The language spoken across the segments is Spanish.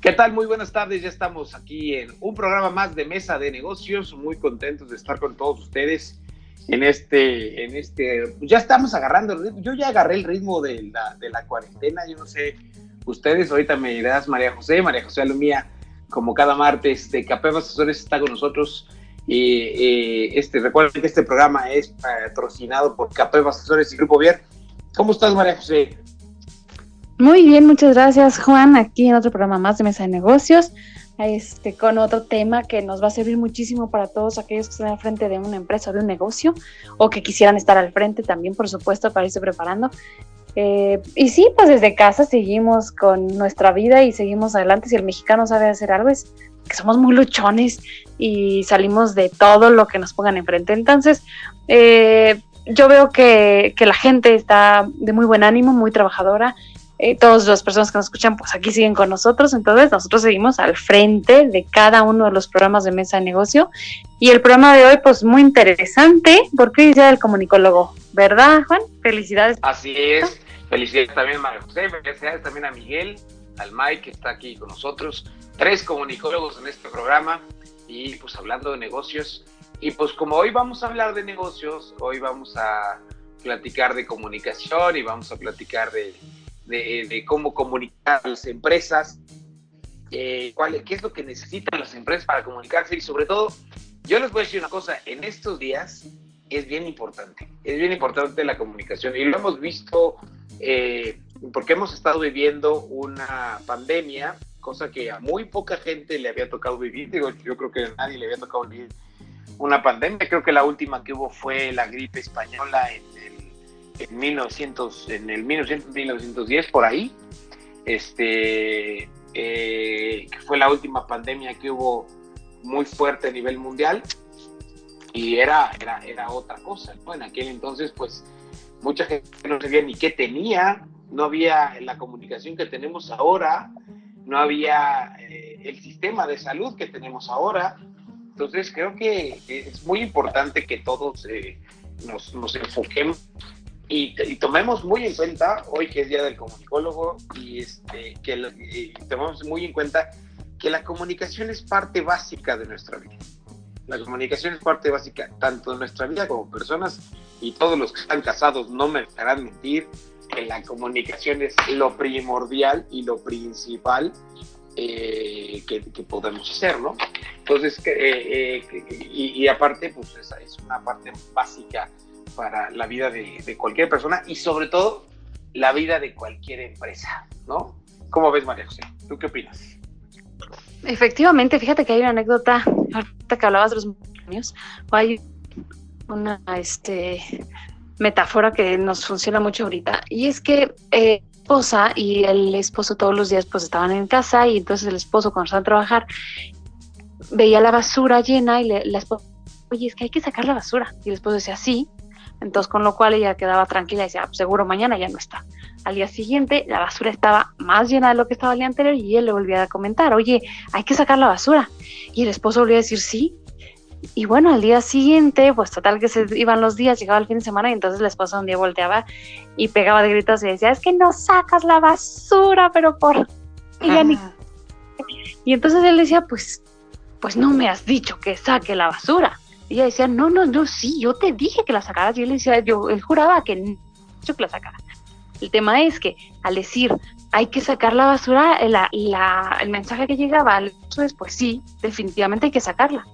¿Qué tal? Muy buenas tardes. Ya estamos aquí en un programa más de Mesa de Negocios. Muy contentos de estar con todos ustedes en este, en este, ya estamos agarrando el ritmo. Yo ya agarré el ritmo de la, cuarentena. Yo no sé, ustedes ahorita me dirás María José, María José Alumía, como cada martes de Capeva Asesores está con nosotros. Y este, recuerden que este programa es patrocinado por Capeva Asesores y Grupo Vier. ¿Cómo estás, María José? Muy bien, muchas gracias Juan, aquí en otro programa más de Mesa de Negocios, este, con otro tema que nos va a servir muchísimo para todos aquellos que están al frente de una empresa o de un negocio o que quisieran estar al frente también, por supuesto, para irse preparando. Eh, y sí, pues desde casa seguimos con nuestra vida y seguimos adelante. Si el mexicano sabe hacer algo es que somos muy luchones y salimos de todo lo que nos pongan enfrente. Entonces, eh, yo veo que, que, la gente está de muy buen ánimo, muy trabajadora eh, todas las personas que nos escuchan, pues aquí siguen con nosotros. Entonces, nosotros seguimos al frente de cada uno de los programas de mesa de negocio. Y el programa de hoy, pues muy interesante, porque es Día del Comunicólogo, ¿verdad, Juan? Felicidades. Así es. Felicidades también María José, felicidades también a Miguel, al Mike que está aquí con nosotros. Tres comunicólogos en este programa y pues hablando de negocios. Y pues como hoy vamos a hablar de negocios, hoy vamos a platicar de comunicación y vamos a platicar de de, cómo comunicar a las empresas, eh, cuál, qué es lo que necesitan las empresas para comunicarse. Y sobre todo, yo les voy a decir una cosa, en estos días es bien importante, es bien importante la comunicación. Y lo hemos visto eh, porque hemos estado viviendo una pandemia, cosa que a muy poca gente le había tocado vivir, digo, yo creo que a nadie le había tocado vivir una pandemia, creo que la última que hubo fue la gripe española en en 1900, en el 1910 por ahí, este, eh, fue la última pandemia que hubo muy fuerte a nivel mundial y era, era, era otra cosa. En aquel entonces, pues, mucha gente no sabía ni qué tenía, no había la comunicación que tenemos ahora, no había eh, el sistema de salud que tenemos ahora. Entonces, creo que es muy importante que todos eh, nos, nos enfoquemos y, tomemos muy en cuenta, hoy que es Día del Comunicólogo, y, este, que tomemos muy en cuenta que la comunicación es parte básica de nuestra vida. La comunicación es parte básica tanto de nuestra vida como personas, y todos los que están casados no me dejarán mentir, que la comunicación es lo primordial y lo principal eh, que, podemos hacer, ¿no? Entonces, eh, eh, y, y, aparte, pues esa es una parte básica para la vida de, cualquier persona y sobre todo la vida de cualquier empresa, ¿no? ¿Cómo ves, María José? ¿Tú qué opinas? Efectivamente, fíjate que hay una anécdota, ahorita que hablabas de los niños, hay una este, metáfora que nos funciona mucho ahorita, y es que eh, esposa y el esposo todos los días pues estaban en casa y entonces el esposo cuando estaba a trabajar veía la basura llena y le, la esposa, oye, es que hay que sacar la basura. Y el esposo decía, sí, entonces, con lo cual ella quedaba tranquila y decía, seguro mañana ya no está. Al día siguiente, la basura estaba más llena de lo que estaba el día anterior y él le volvía a comentar, oye, hay que sacar la basura. Y el esposo volvía a decir, sí. Y bueno, al día siguiente, pues total que se iban los días, llegaba el fin de semana y entonces la esposa un día volteaba y pegaba de gritos y decía, es que no sacas la basura, pero por... Y entonces él decía, pues, pues no me has dicho que saque la basura. Ella decía, no, no, no, sí, yo te dije que la sacaras. Y él decía, yo, él juraba que no, que la sacara. El tema es que al decir hay que sacar la basura, el mensaje que llegaba al es pues sí, definitivamente hay que sacarla.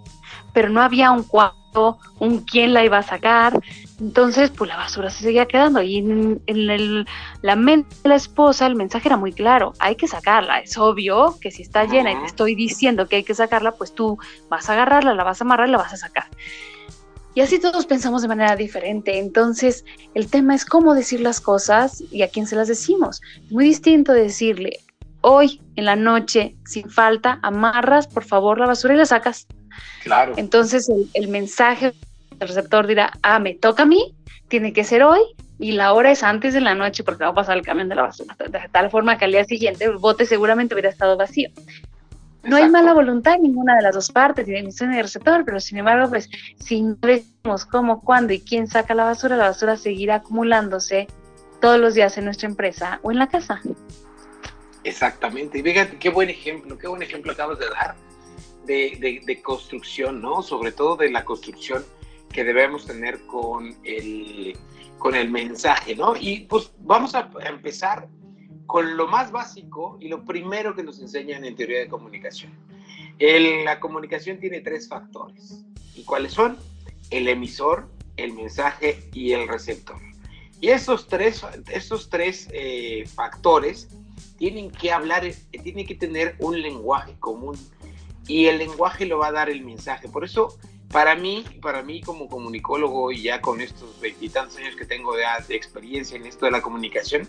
Pero no había un cuarto, un quién la iba a sacar, entonces, pues la basura se seguía quedando y en, el, la mente de la esposa el mensaje era muy claro, hay que sacarla, es obvio que si está llena y te estoy diciendo que hay que sacarla, pues tú vas a agarrarla, la vas a amarrar y la vas a sacar. Y así todos pensamos de manera diferente. Entonces, el tema es cómo decir las cosas y a quién se las decimos. Es muy distinto decirle, hoy en la noche, sin falta, amarras por favor la basura y la sacas. Claro. Entonces, el, el mensaje del receptor dirá, ah, me toca a mí, tiene que ser hoy y la hora es antes de la noche porque va a pasar el camión de la basura. De tal forma que al día siguiente el bote seguramente hubiera estado vacío. No hay mala voluntad en ninguna de las dos partes, ni de emisión ni de receptor, pero sin embargo, pues si no decimos cómo, cuándo y quién saca la basura, la basura seguirá acumulándose todos los días en nuestra empresa o en la casa. Exactamente. Y fíjate qué buen ejemplo, qué buen ejemplo acabas de dar de, de, de, construcción, ¿no? Sobre todo de la construcción que debemos tener con el, con el mensaje, ¿no? Y pues vamos a empezar con lo más básico y lo primero que nos enseñan en teoría de comunicación. El, la comunicación tiene tres factores. ¿Y cuáles son? El emisor, el mensaje y el receptor. Y esos tres, esos tres eh, factores tienen que hablar, tienen que tener un lenguaje común. Y el lenguaje lo va a dar el mensaje. Por eso, para mí, para mí como comunicólogo y ya con estos veintitantos años que tengo de, de experiencia en esto de la comunicación,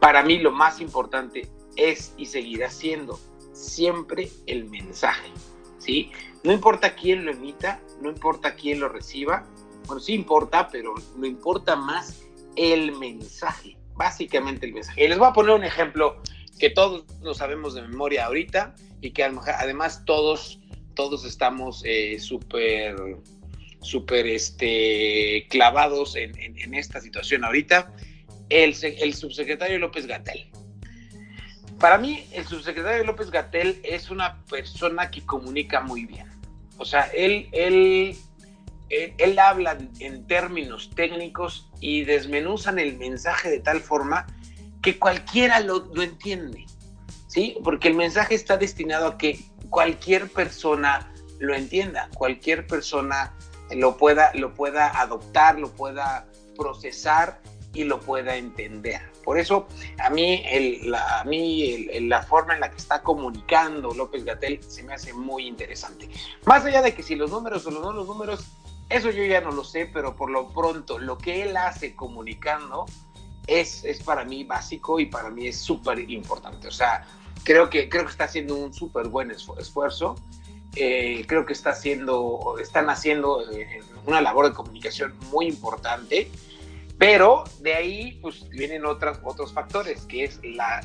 para mí lo más importante es y seguirá siendo siempre el mensaje, ¿sí? No importa quién lo emita, no importa quién lo reciba, bueno, sí importa, pero no importa más el mensaje, básicamente el mensaje. Y les voy a poner un ejemplo que todos lo sabemos de memoria ahorita y que además todos, todos estamos eh, súper súper este, clavados en, esta situación ahorita el, subsecretario López Gatel. Para mí, el subsecretario López Gatel es una persona que comunica muy bien. O sea, él, él, él, habla en términos técnicos y desmenuzan el mensaje de tal forma que cualquiera lo, lo entiende. ¿Sí? Porque el mensaje está destinado a que cualquier persona lo entienda, cualquier persona lo pueda, lo pueda adoptar, lo pueda procesar y lo pueda entender. Por eso a mí, el, la, a mí el, la forma en la que está comunicando López Gatel se me hace muy interesante. Más allá de que si los números o no los números, eso yo ya no lo sé, pero por lo pronto lo que él hace comunicando es, es para mí básico y para mí es súper importante. O sea, creo que, creo que está haciendo un súper buen esfuerzo. Eh, creo que está haciendo, están haciendo eh, una labor de comunicación muy importante pero de ahí pues vienen otras, otros factores, que es la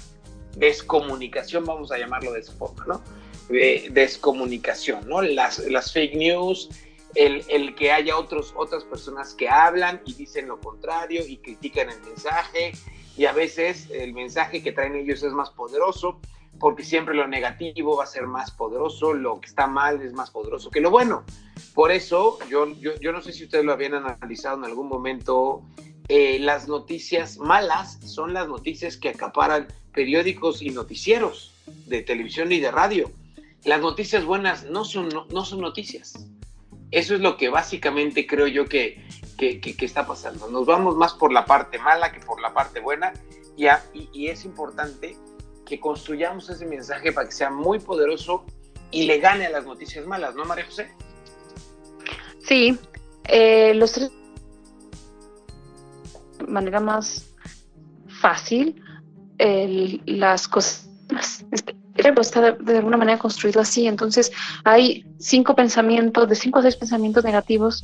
descomunicación, vamos a llamarlo de esa forma, ¿no? De descomunicación, ¿no? Las, las fake news, el, el, que haya otros, otras personas que hablan y dicen lo contrario y critican el mensaje y a veces el mensaje que traen ellos es más poderoso porque siempre lo negativo va a ser más poderoso, lo que está mal es más poderoso que lo bueno. Por eso, yo, yo, yo no sé si ustedes lo habían analizado en algún momento, eh, las noticias malas son las noticias que acaparan periódicos y noticieros de televisión y de radio. Las noticias buenas no son, no, no son noticias. Eso es lo que básicamente creo yo que, que, que, que, está pasando. Nos vamos más por la parte mala que por la parte buena y, a, y, y es importante que construyamos ese mensaje para que sea muy poderoso y le gane a las noticias malas, ¿no, María José? Sí, eh, los tres manera más fácil el, las cosas. Este, está de, de, alguna manera construido así, entonces hay cinco pensamientos, de cinco a seis pensamientos negativos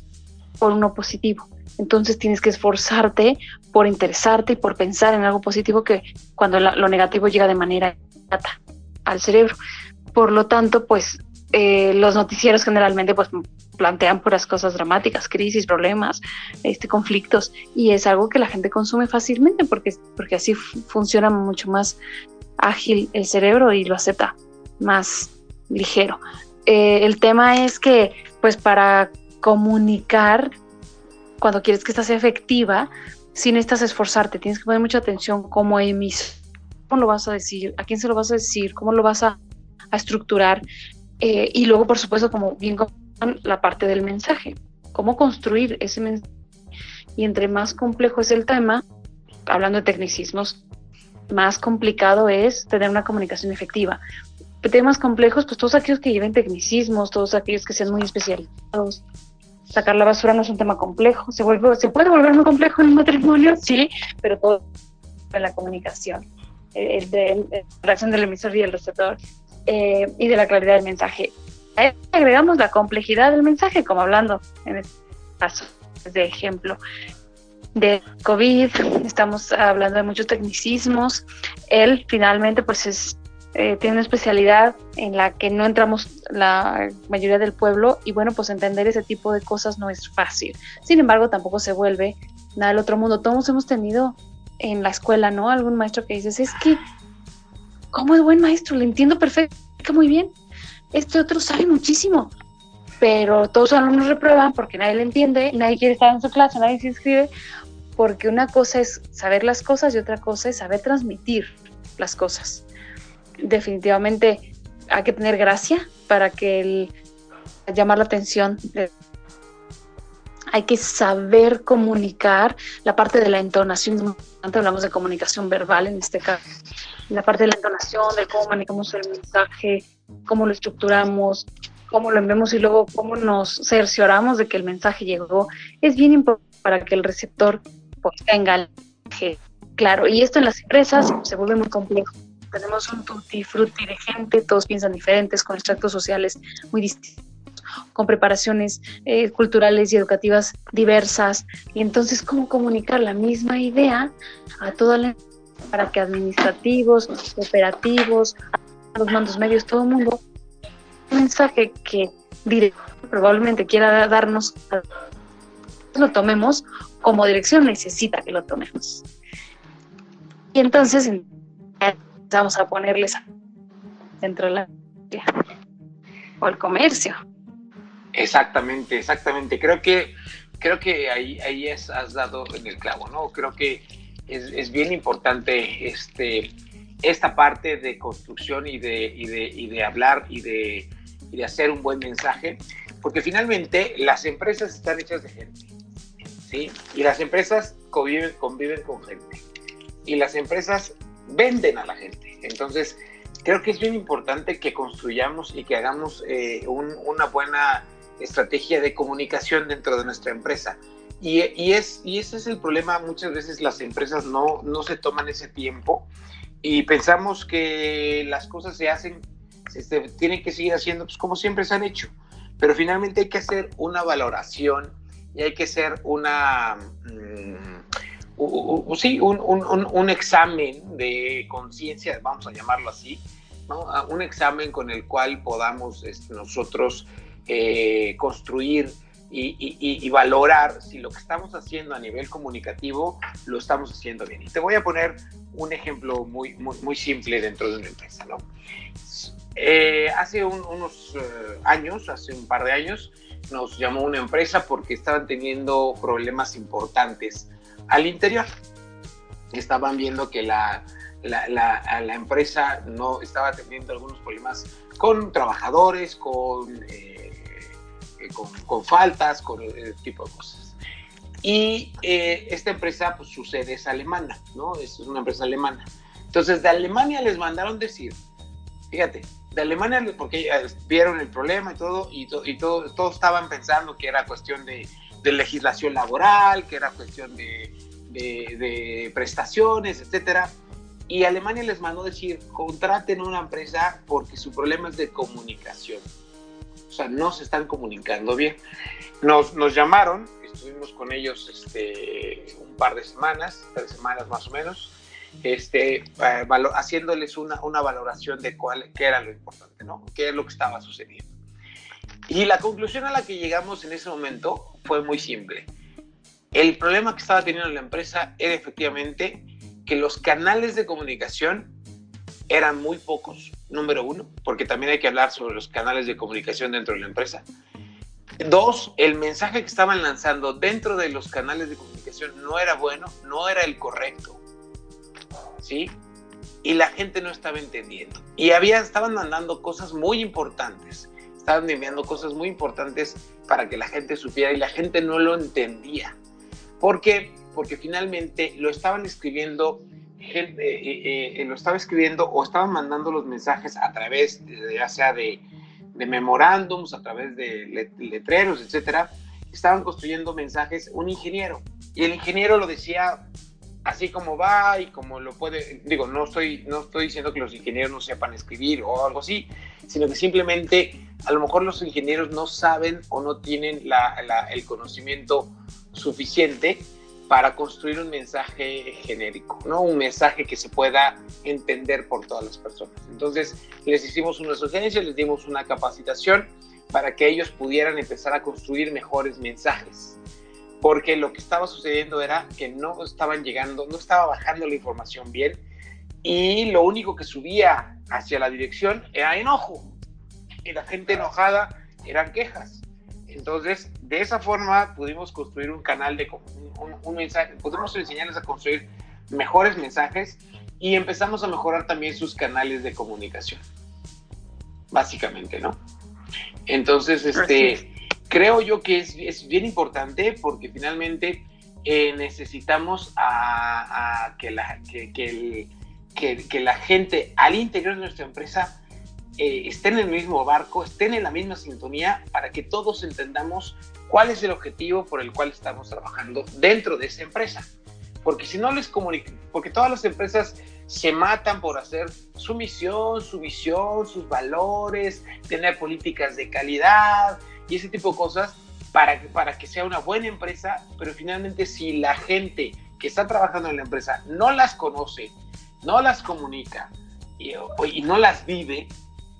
por uno positivo. Entonces tienes que esforzarte por interesarte y por pensar en algo positivo que cuando lo negativo llega de manera inmediata al cerebro. Por lo tanto, pues eh, los noticieros generalmente pues plantean puras cosas dramáticas, crisis, problemas, este, conflictos, y es algo que la gente consume fácilmente porque, porque así funciona mucho más ágil el cerebro y lo acepta más ligero. Eh, el tema es que, pues para comunicar, cuando quieres que esta sea efectiva, si necesitas esforzarte, tienes que poner mucha atención como emisor, cómo lo vas a decir, a quién se lo vas a decir, cómo lo vas a, a estructurar, eh, y luego, por supuesto, como bien la parte del mensaje, cómo construir ese mensaje. Y entre más complejo es el tema, hablando de tecnicismos, más complicado es tener una comunicación efectiva. Temas complejos, pues todos aquellos que lleven tecnicismos, todos aquellos que sean muy especializados, sacar la basura no es un tema complejo, se, se puede volver muy complejo en un matrimonio, sí, pero todo en la comunicación, el de, la relación del emisor y el receptor, eh, y de la claridad del mensaje. Ahí agregamos la complejidad del mensaje, como hablando en este caso de ejemplo de COVID, estamos hablando de muchos tecnicismos. Él finalmente pues es, eh, tiene una especialidad en la que no entramos la mayoría del pueblo y bueno, pues entender ese tipo de cosas no es fácil. Sin embargo, tampoco se vuelve nada del otro mundo. Todos hemos tenido en la escuela, ¿no? Algún maestro que dices, es que, ¿cómo es buen maestro? Le entiendo perfecto, muy bien. Este otro sabe muchísimo, pero todos los alumnos reprueban porque nadie le entiende, nadie quiere estar en su clase, nadie se inscribe, porque una cosa es saber las cosas y otra cosa es saber transmitir las cosas. Definitivamente hay que tener gracia para que el, llamar la atención. Hay que saber comunicar la parte de la entonación. Hablamos de comunicación verbal en este caso. La parte de la entonación, de cómo manejamos el mensaje, cómo lo estructuramos, cómo lo enviamos y luego cómo nos cercioramos de que el mensaje llegó, es bien importante para que el receptor pues, tenga claro. Y esto en las empresas se vuelve muy complejo. Tenemos un tutti de gente, todos piensan diferentes, con extractos sociales muy distintos, con preparaciones eh, culturales y educativas diversas. Y entonces, ¿cómo comunicar la misma idea a toda la para que administrativos, operativos, los mandos medios, todo el mundo un mensaje que probablemente quiera darnos, lo tomemos como dirección necesita que lo tomemos. Y entonces vamos a ponerles dentro de la o el comercio. Exactamente, exactamente. Creo que creo que ahí, ahí es, has dado en el clavo, ¿no? Creo que es, es bien importante este, esta parte de construcción y de, y de, y de hablar y de y de hacer un buen mensaje, porque finalmente las empresas están hechas de gente, ¿sí? Y las empresas conviven, conviven con gente, y las empresas venden a la gente. Entonces, creo que es bien importante que construyamos y que hagamos eh, una buena estrategia de comunicación dentro de nuestra empresa. Y, y, es, y ese es el problema, muchas veces las empresas no, no se toman ese tiempo y pensamos que las cosas se hacen este, tienen que seguir haciendo pues, como siempre se han hecho. Pero finalmente hay que hacer una valoración y hay que hacer una, sí, un, examen de conciencia, vamos a llamarlo así, ¿no? un examen con el cual podamos este, nosotros eh, construir y, valorar si lo que estamos haciendo a nivel comunicativo lo estamos haciendo bien. Y te voy a poner un ejemplo muy, simple dentro de una empresa. Eh, hace unos eh, años, hace un par de años, nos llamó una empresa porque estaban teniendo problemas importantes al interior. Estaban viendo que la, la, empresa no estaba teniendo algunos problemas con trabajadores, con, eh, con, faltas, con ese tipo de cosas. Y esta empresa, pues su sede es alemana, ¿no? Es una empresa alemana. Entonces, de Alemania les mandaron decir, fíjate, de Alemania, porque vieron el problema y todo, y, y todo, todos estaban pensando que era cuestión de, legislación laboral, que era cuestión de, de, prestaciones, etcétera. Y Alemania les mandó decir, contraten una empresa porque su problema es de comunicación. O sea, no se están comunicando bien. Nos, nos llamaron, estuvimos con ellos este, un par de semanas, tres semanas más o menos, este, eh, haciéndoles una, una valoración de cuál, qué era lo importante, ¿no? qué es lo que estaba sucediendo. Y la conclusión a la que llegamos en ese momento fue muy simple. El problema que estaba teniendo la empresa era efectivamente que los canales de comunicación eran muy pocos, número uno, porque también hay que hablar sobre los canales de comunicación dentro de la empresa. Dos, el mensaje que estaban lanzando dentro de los canales de comunicación no era bueno, no era el correcto. ¿sí? Y la gente no estaba entendiendo. Y había, estaban mandando cosas muy importantes, estaban enviando cosas muy importantes para que la gente supiera y la gente no lo entendía. ¿Por qué? Porque finalmente lo estaban escribiendo, eh, eh, eh, lo estaba escribiendo o estaban mandando los mensajes a través, de, ya sea de, de memorándums, a través de letreros, etcétera, estaban construyendo mensajes un ingeniero. Y el ingeniero lo decía así como va y como lo puede, digo, no estoy, no estoy diciendo que los ingenieros no sepan escribir o algo así, sino que simplemente a lo mejor los ingenieros no saben o no tienen el conocimiento suficiente para construir un mensaje genérico, ¿no? Un mensaje que se pueda entender por todas las personas. Entonces, les hicimos una sugerencia, les dimos una capacitación para que ellos pudieran empezar a construir mejores mensajes. Porque lo que estaba sucediendo era que no estaban llegando, no estaba bajando la información bien y lo único que subía hacia la dirección era enojo. Y la gente enojada eran quejas. Entonces, de esa forma pudimos construir un canal de un, mensaje, pudimos enseñarles a construir mejores mensajes y empezamos a mejorar también sus canales de comunicación. Básicamente, ¿no? Entonces, este, creo yo que es, bien importante porque finalmente eh, necesitamos a, que, la, que la gente al interior de nuestra empresa eh, estén en el mismo barco, estén en la misma sintonía, para que todos entendamos cuál es el objetivo por el cual estamos trabajando dentro de esa empresa. Porque si no les comunican, porque todas las empresas se matan por hacer su misión, su visión, sus valores, tener políticas de calidad y ese tipo de cosas para, para que sea una buena empresa, pero finalmente si la gente que está trabajando en la empresa no las conoce, no las comunica y, y no las vive,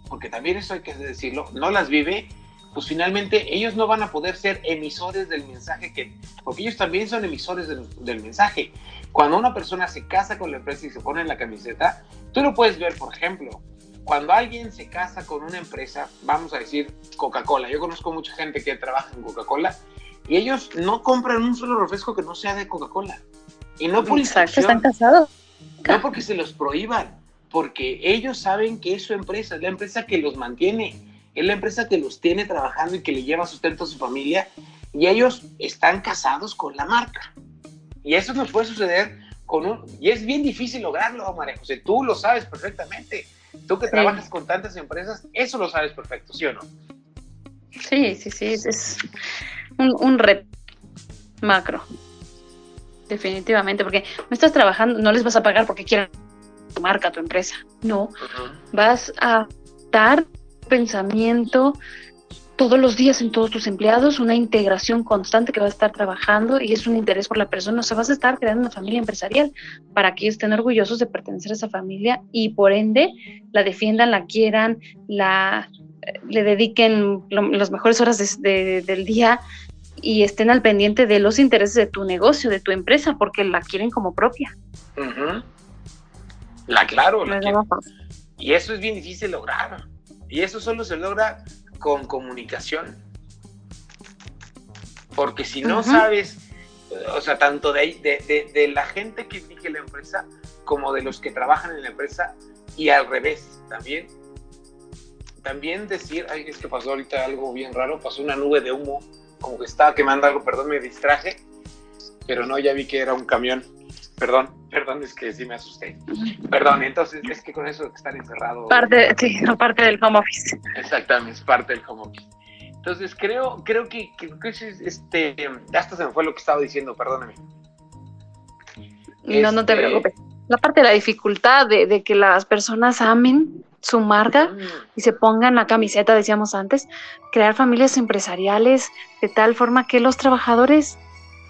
porque también eso hay que decirlo, no las vive, pues finalmente ellos no van a poder ser emisores del mensaje que, porque ellos también son emisores del, mensaje. Cuando una persona se casa con la empresa y se pone en la camiseta, tú lo puedes ver, por ejemplo, cuando alguien se casa con una empresa, vamos a decir Coca-Cola, yo conozco mucha gente que trabaja en Coca-Cola y ellos no compran un solo refresco que no sea de Coca-Cola. Y no por Exacto, están casados. No porque se los prohíban, porque ellos saben que es su empresa, es la empresa que los mantiene, es la empresa que los tiene trabajando y que le lleva sustento a su familia, y ellos están casados con la marca. Y eso nos puede suceder con un... Y es bien difícil lograrlo, María José, tú lo sabes perfectamente. Tú que trabajas con tantas empresas, eso lo sabes perfecto, ¿sí o no? Sí, sí, sí, es un, un reto macro. Definitivamente, porque no estás trabajando, no les vas a pagar porque quieran tu marca, tu empresa. No, vas a dar pensamiento todos los días en todos tus empleados, una integración constante que va a estar trabajando y es un interés por la persona. O sea, vas a estar creando una familia empresarial para que ellos estén orgullosos de pertenecer a esa familia y por ende la defiendan, la quieran, la eh, le dediquen las mejores horas del día y estén al pendiente de los intereses de tu negocio, de tu empresa, porque la quieren como propia. La claro, la Y eso es bien difícil lograr. Y eso solo se logra con comunicación. Porque si no sabes, o sea, tanto de, de, de, la gente que dirige la empresa como de los que trabajan en la empresa y al revés también. También decir, ay, es que pasó ahorita algo bien raro, pasó una nube de humo, como que estaba quemando algo, perdón, me distraje, pero no, ya vi que era un camión. Perdón, perdón, es que sí me asusté. Perdón, entonces es que con eso de estar encerrado. Parte, sí, parte del home office. Exactamente, es parte del home office. Entonces creo, creo que, que, este, hasta se me fue lo que estaba diciendo, perdóname. No, no te este, preocupes. La parte de la dificultad de, de que las personas amen su marca y se pongan la camiseta, decíamos antes, crear familias empresariales de tal forma que los trabajadores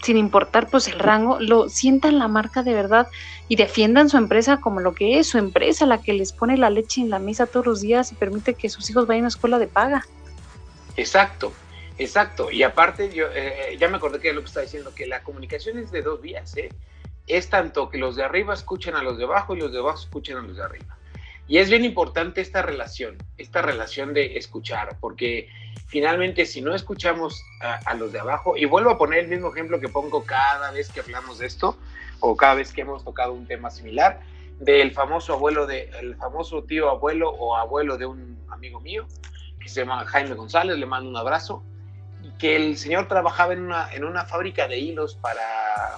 sin importar pues el rango, lo sientan la marca de verdad y defiendan su empresa como lo que es, su empresa, la que les pone la leche en la mesa todos los días y permite que sus hijos vayan a escuela de paga. Exacto, exacto. Y aparte, yo eh, ya me acordé que lo que está diciendo, que la comunicación es de dos vías, ¿eh? Es tanto que los de arriba escuchen a los de abajo y los de abajo escuchen a los de arriba. Y es bien importante esta relación, esta relación de escuchar, porque finalmente si no escuchamos a, los de abajo, y vuelvo a poner el mismo ejemplo que pongo cada vez que hablamos de esto, o cada vez que hemos tocado un tema similar, del famoso abuelo de, el famoso tío abuelo o abuelo de un amigo mío, que se llama Jaime González, le mando un abrazo, y que el señor trabajaba en una, en una fábrica de hilos para,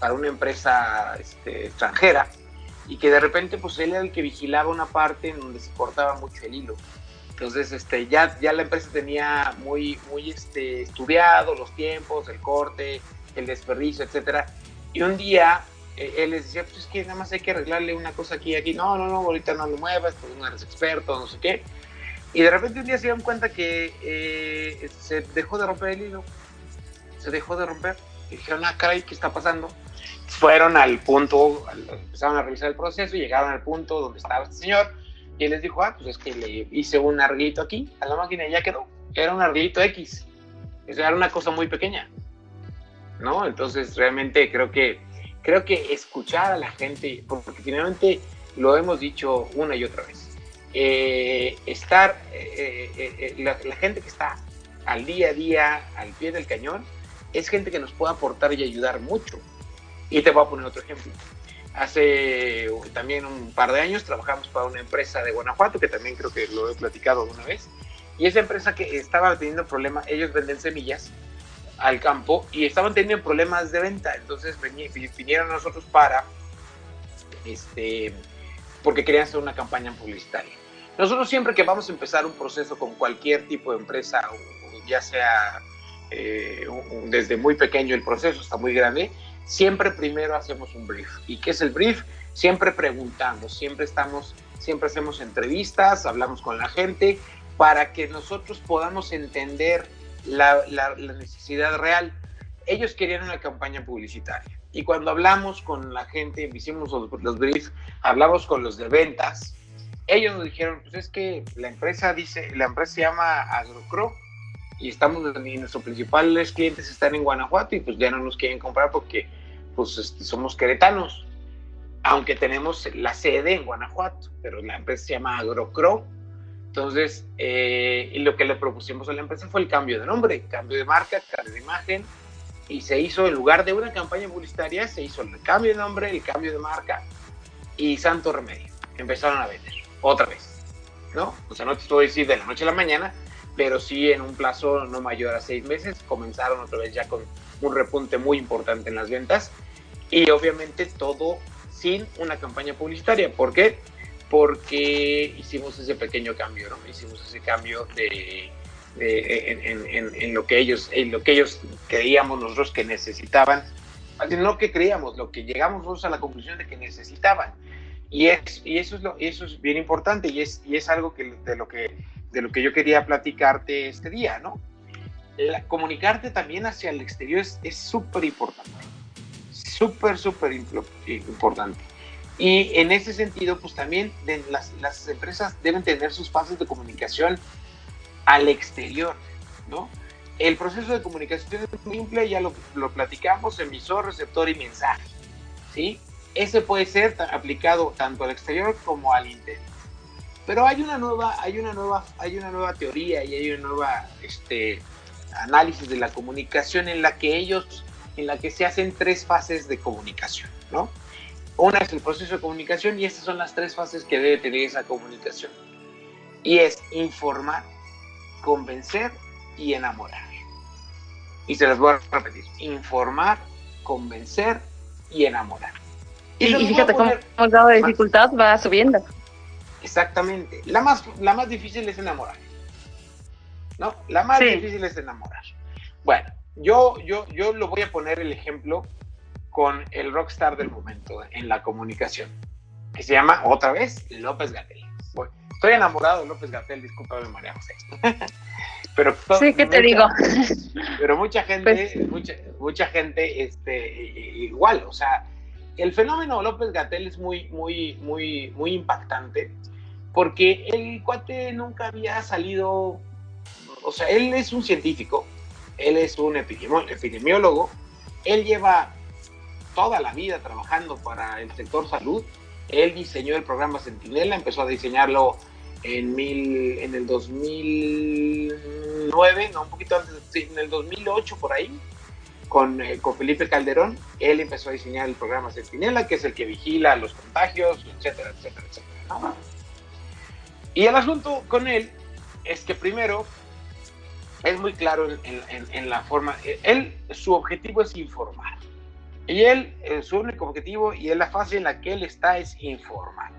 para una empresa este, extranjera, y que de repente pues él era el que vigilaba una parte en donde se cortaba mucho el hilo Entonces, este, ya, ya la empresa tenía muy, muy este, estudiado los tiempos, el corte, el desperdicio, etcétera. Y un día eh, él les decía, pues es que nada más hay que arreglarle una cosa aquí y aquí. No, no, no, ahorita no lo muevas, pues no eres experto, no sé qué. Y de repente un día se dieron cuenta que eh, se dejó de romper el hilo. Se dejó de romper. Y dijeron, ah, caray, ¿qué está pasando? Fueron al punto, empezaron a revisar el proceso y llegaron al punto donde estaba este señor. Y él les dijo, ah, pues es que le hice un arreglito aquí a la máquina y ya quedó. Era un arreglito X. Eso era una cosa muy pequeña. ¿No? Entonces, realmente creo que, creo que escuchar a la gente, porque finalmente lo hemos dicho una y otra vez eh, estar, eh, eh, la, gente que está al día a día, al pie del cañón, es gente que nos puede aportar y ayudar mucho. Y te voy a poner otro ejemplo. Hace también un par de años trabajamos para una empresa de Guanajuato, que también creo que lo he platicado una vez, y esa empresa que estaba teniendo problemas, ellos venden semillas al campo y estaban teniendo problemas de venta, entonces vinieron a nosotros para, este, porque querían hacer una campaña publicitaria. Nosotros siempre que vamos a empezar un proceso con cualquier tipo de empresa, ya sea eh, desde muy pequeño el proceso hasta muy grande, siempre primero hacemos un brief. ¿Y qué es el brief? Siempre preguntamos, siempre estamos, siempre hacemos entrevistas, hablamos con la gente para que nosotros podamos entender la, necesidad real. Ellos querían una campaña publicitaria. Y cuando hablamos con la gente, hicimos los, los briefs, hablamos con los de ventas, ellos nos dijeron, pues es que la empresa dice, la empresa se llama Agrocro y estamos, y nuestros principales clientes están en Guanajuato y pues ya no nos quieren comprar porque pues este, somos queretanos, aunque tenemos la sede en Guanajuato, pero la empresa se llama Agrocro. Entonces, eh, y lo que le propusimos a la empresa fue el cambio de nombre, cambio de marca, cambio de imagen, y se hizo, en lugar de una campaña publicitaria, se hizo el cambio de nombre, el cambio de marca y santo remedio. Empezaron a vender otra vez, ¿no? O sea, no te estoy decir de la noche a la mañana, pero sí en un plazo no mayor a seis meses comenzaron otra vez ya con un repunte muy importante en las ventas y obviamente todo sin una campaña publicitaria. ¿Por qué? Porque hicimos ese pequeño cambio, ¿no? Hicimos ese cambio de, en, lo que ellos, en lo que ellos creíamos nosotros que necesitaban, no que creíamos, lo que llegamos nosotros a la conclusión de que necesitaban. Y, es, y eso, es lo, eso es bien importante y es, y es algo que, de, lo que, de lo que yo quería platicarte este día, ¿no? comunicarte también hacia el exterior es súper importante, súper, súper importante. Y en ese sentido, pues también las, las, empresas deben tener sus fases de comunicación al exterior, ¿no? El proceso de comunicación es simple, ya lo, lo platicamos, emisor, receptor y mensaje, ¿sí? ese puede ser aplicado tanto al exterior como al interior. Pero hay una nueva, hay una nueva, hay una nueva teoría y hay una nueva este, análisis de la comunicación en la que ellos, en la que se hacen tres fases de comunicación, ¿no? Una es el proceso de comunicación y estas son las tres fases que debe tener esa comunicación. Y es informar, convencer y enamorar. Y se las voy a repetir. Informar, convencer y enamorar. Y, fíjate cómo el grado de dificultad va subiendo. Exactamente. La más, la más difícil es enamorar. ¿No? La más difícil es enamorar. Bueno, yo, yo, yo lo voy a poner el ejemplo con el rockstar del momento en la comunicación, que se llama otra vez López Gatel. estoy enamorado de López Gatel, discúlpame María José. pero sí, ¿qué te digo? Pero mucha gente, pues mucha, mucha gente, este, igual, o sea, el fenómeno López Gatel es muy, muy, muy, muy impactante porque el cuate nunca había salido, o sea, él es un científico, él es un epidemiólogo, él lleva toda la vida trabajando para el sector salud, él diseñó el programa Centinela, empezó a diseñarlo en, mil, en el 2009, no, un poquito antes, en el 2008 por ahí, eh, con, Felipe Calderón, él empezó a diseñar el programa Centinela, que es el que vigila los contagios, etcétera, etcétera, etcétera. Y el asunto con él es que primero es muy claro en, la forma, él, su objetivo es informar. Y él, eh, su único objetivo y en la fase en la que él está es informar,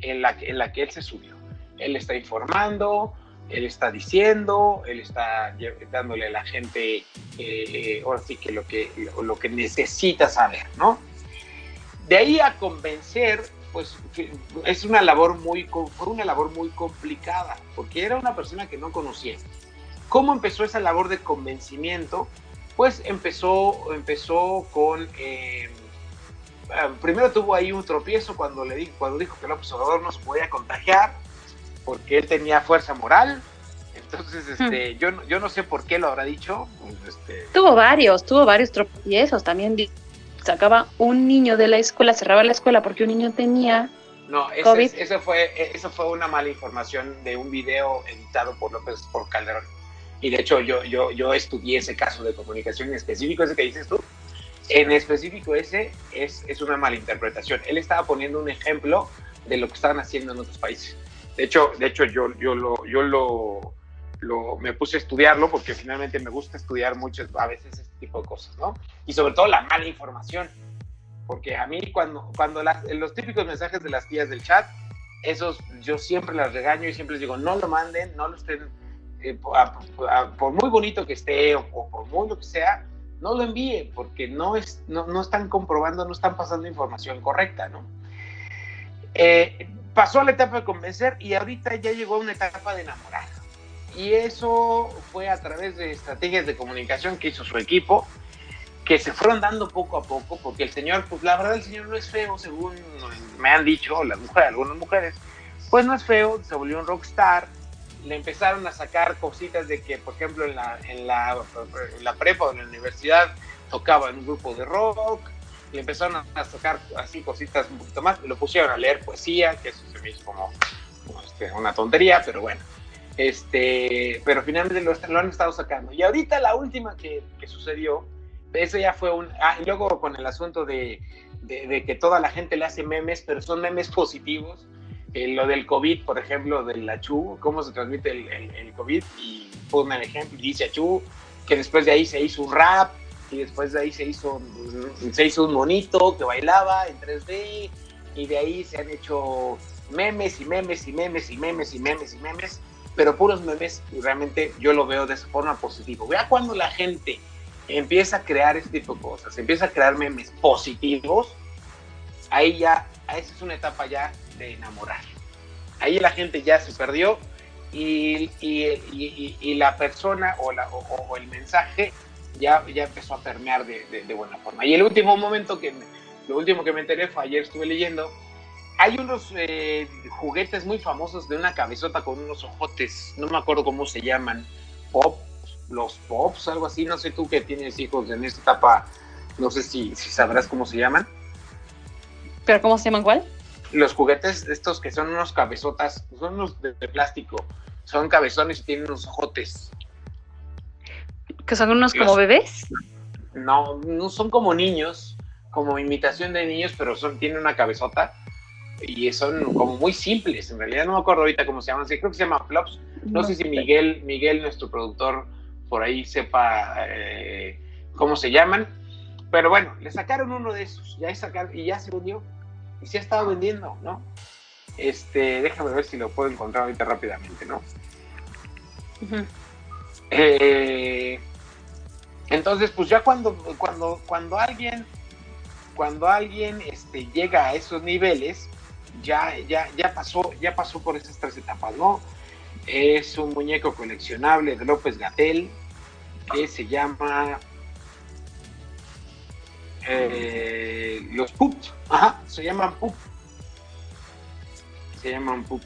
en la, en la que él se subió. Él está informando, él está diciendo, él está dándole a la gente, eh, ahora sí que lo, que lo que necesita saber, ¿no? De ahí a convencer, pues es una labor muy, fue una labor muy complicada, porque era una persona que no conocía. ¿Cómo empezó esa labor de convencimiento? Pues empezó, empezó con... Eh, ah, primero tuvo ahí un tropiezo cuando, le dijo, cuando dijo que López Obrador no se podía contagiar, porque él tenía fuerza moral. Entonces, hmm. este, yo, yo no sé por qué lo habrá dicho. Este... Tuvo varios, tuvo varios tropiezos. También sacaba un niño de la escuela, cerraba la escuela porque un niño tenía no, eso fue, eso fue una mala información de un video editado por López por Calderón. Y de hecho yo, yo, yo estudié ese caso de comunicación en específico, ese que dices tú. En específico ese es, es una mala interpretación. Él estaba poniendo un ejemplo de lo que estaban haciendo en otros países. De hecho, de hecho yo, yo, lo, yo lo, lo, me puse a estudiarlo porque finalmente me gusta estudiar muchas a veces este tipo de cosas, ¿no? Y sobre todo la mala información. Porque a mí cuando, cuando los típicos mensajes de las tías del chat, esos yo siempre las regaño y siempre les digo, no lo manden, no lo estén, eh, por muy bonito que esté o, por muy lo que sea, no lo envíen porque no, es, no, no están comprobando, no están pasando información correcta, ¿no? Eh, pasó la etapa de convencer y ahorita ya llegó a una etapa de enamorar. Y eso fue a través de estrategias de comunicación que hizo su equipo, que se fueron dando poco a poco, porque el señor, pues la verdad el señor no es feo, según me han dicho las mujeres, algunas mujeres, pues no es feo, se volvió un rockstar, le empezaron a sacar cositas de que, por ejemplo, en la, en la, en la prepa o en la universidad tocaba en un grupo de rock, y empezaron a sacar así cositas un poquito más, lo pusieron a leer poesía, que eso se me hizo como, este, una tontería, pero bueno. Este, pero finalmente lo, lo, han estado sacando. Y ahorita la última que, que sucedió, eso ya fue un... Ah, y luego con el asunto de, de, que toda la gente le hace memes, pero son memes positivos. Eh, lo del COVID, por ejemplo, de la CHU, cómo se transmite el, el, COVID, y pone el ejemplo, dice a CHU, que después de ahí se hizo un rap, y después de ahí se hizo, se hizo un monito que bailaba en 3D y de ahí se han hecho memes y memes y memes y memes y memes y memes, pero puros memes y realmente yo lo veo de esa forma positiva. Vea cuando la gente empieza a crear este tipo de cosas, empieza a crear memes positivos, ahí ya, esa es una etapa ya de enamorar. Ahí la gente ya se perdió y, y, y, la persona o, la, o el mensaje ya, ya empezó a permear de, de, buena forma. Y el último momento que, lo último que me enteré fue ayer estuve leyendo, hay unos eh, juguetes muy famosos de una cabezota con unos ojotes, no me acuerdo cómo se llaman, pop, los pops, algo así, no sé tú que tienes hijos en esta etapa, no sé si, si sabrás cómo se llaman. ¿Pero cómo se llaman cuál? Los juguetes estos que son unos cabezotas, son unos de, de plástico, son cabezones y tienen unos ojotes. ¿Que son unos como bebés? No, no son como niños, como imitación de niños, pero son, tienen una cabezota y son como muy simples. En realidad no me acuerdo ahorita cómo se llaman, creo que se llama Flops. No, sé si Miguel, Miguel, nuestro productor, por ahí sepa eh, cómo se llaman. Pero bueno, le sacaron uno de esos, ya sacaron, y ya se vendió. Y se ha estado vendiendo, ¿no? Este, déjame ver si lo puedo encontrar ahorita rápidamente, ¿no? eh, entonces, pues ya cuando, cuando, cuando alguien, cuando alguien este, llega a esos niveles, ya, ya, ya pasó, ya pasó por esas tres etapas, ¿no? Es un muñeco coleccionable de López Gatel que se llama eh, los Pups, ajá, se llaman Pup. Se llaman Pup.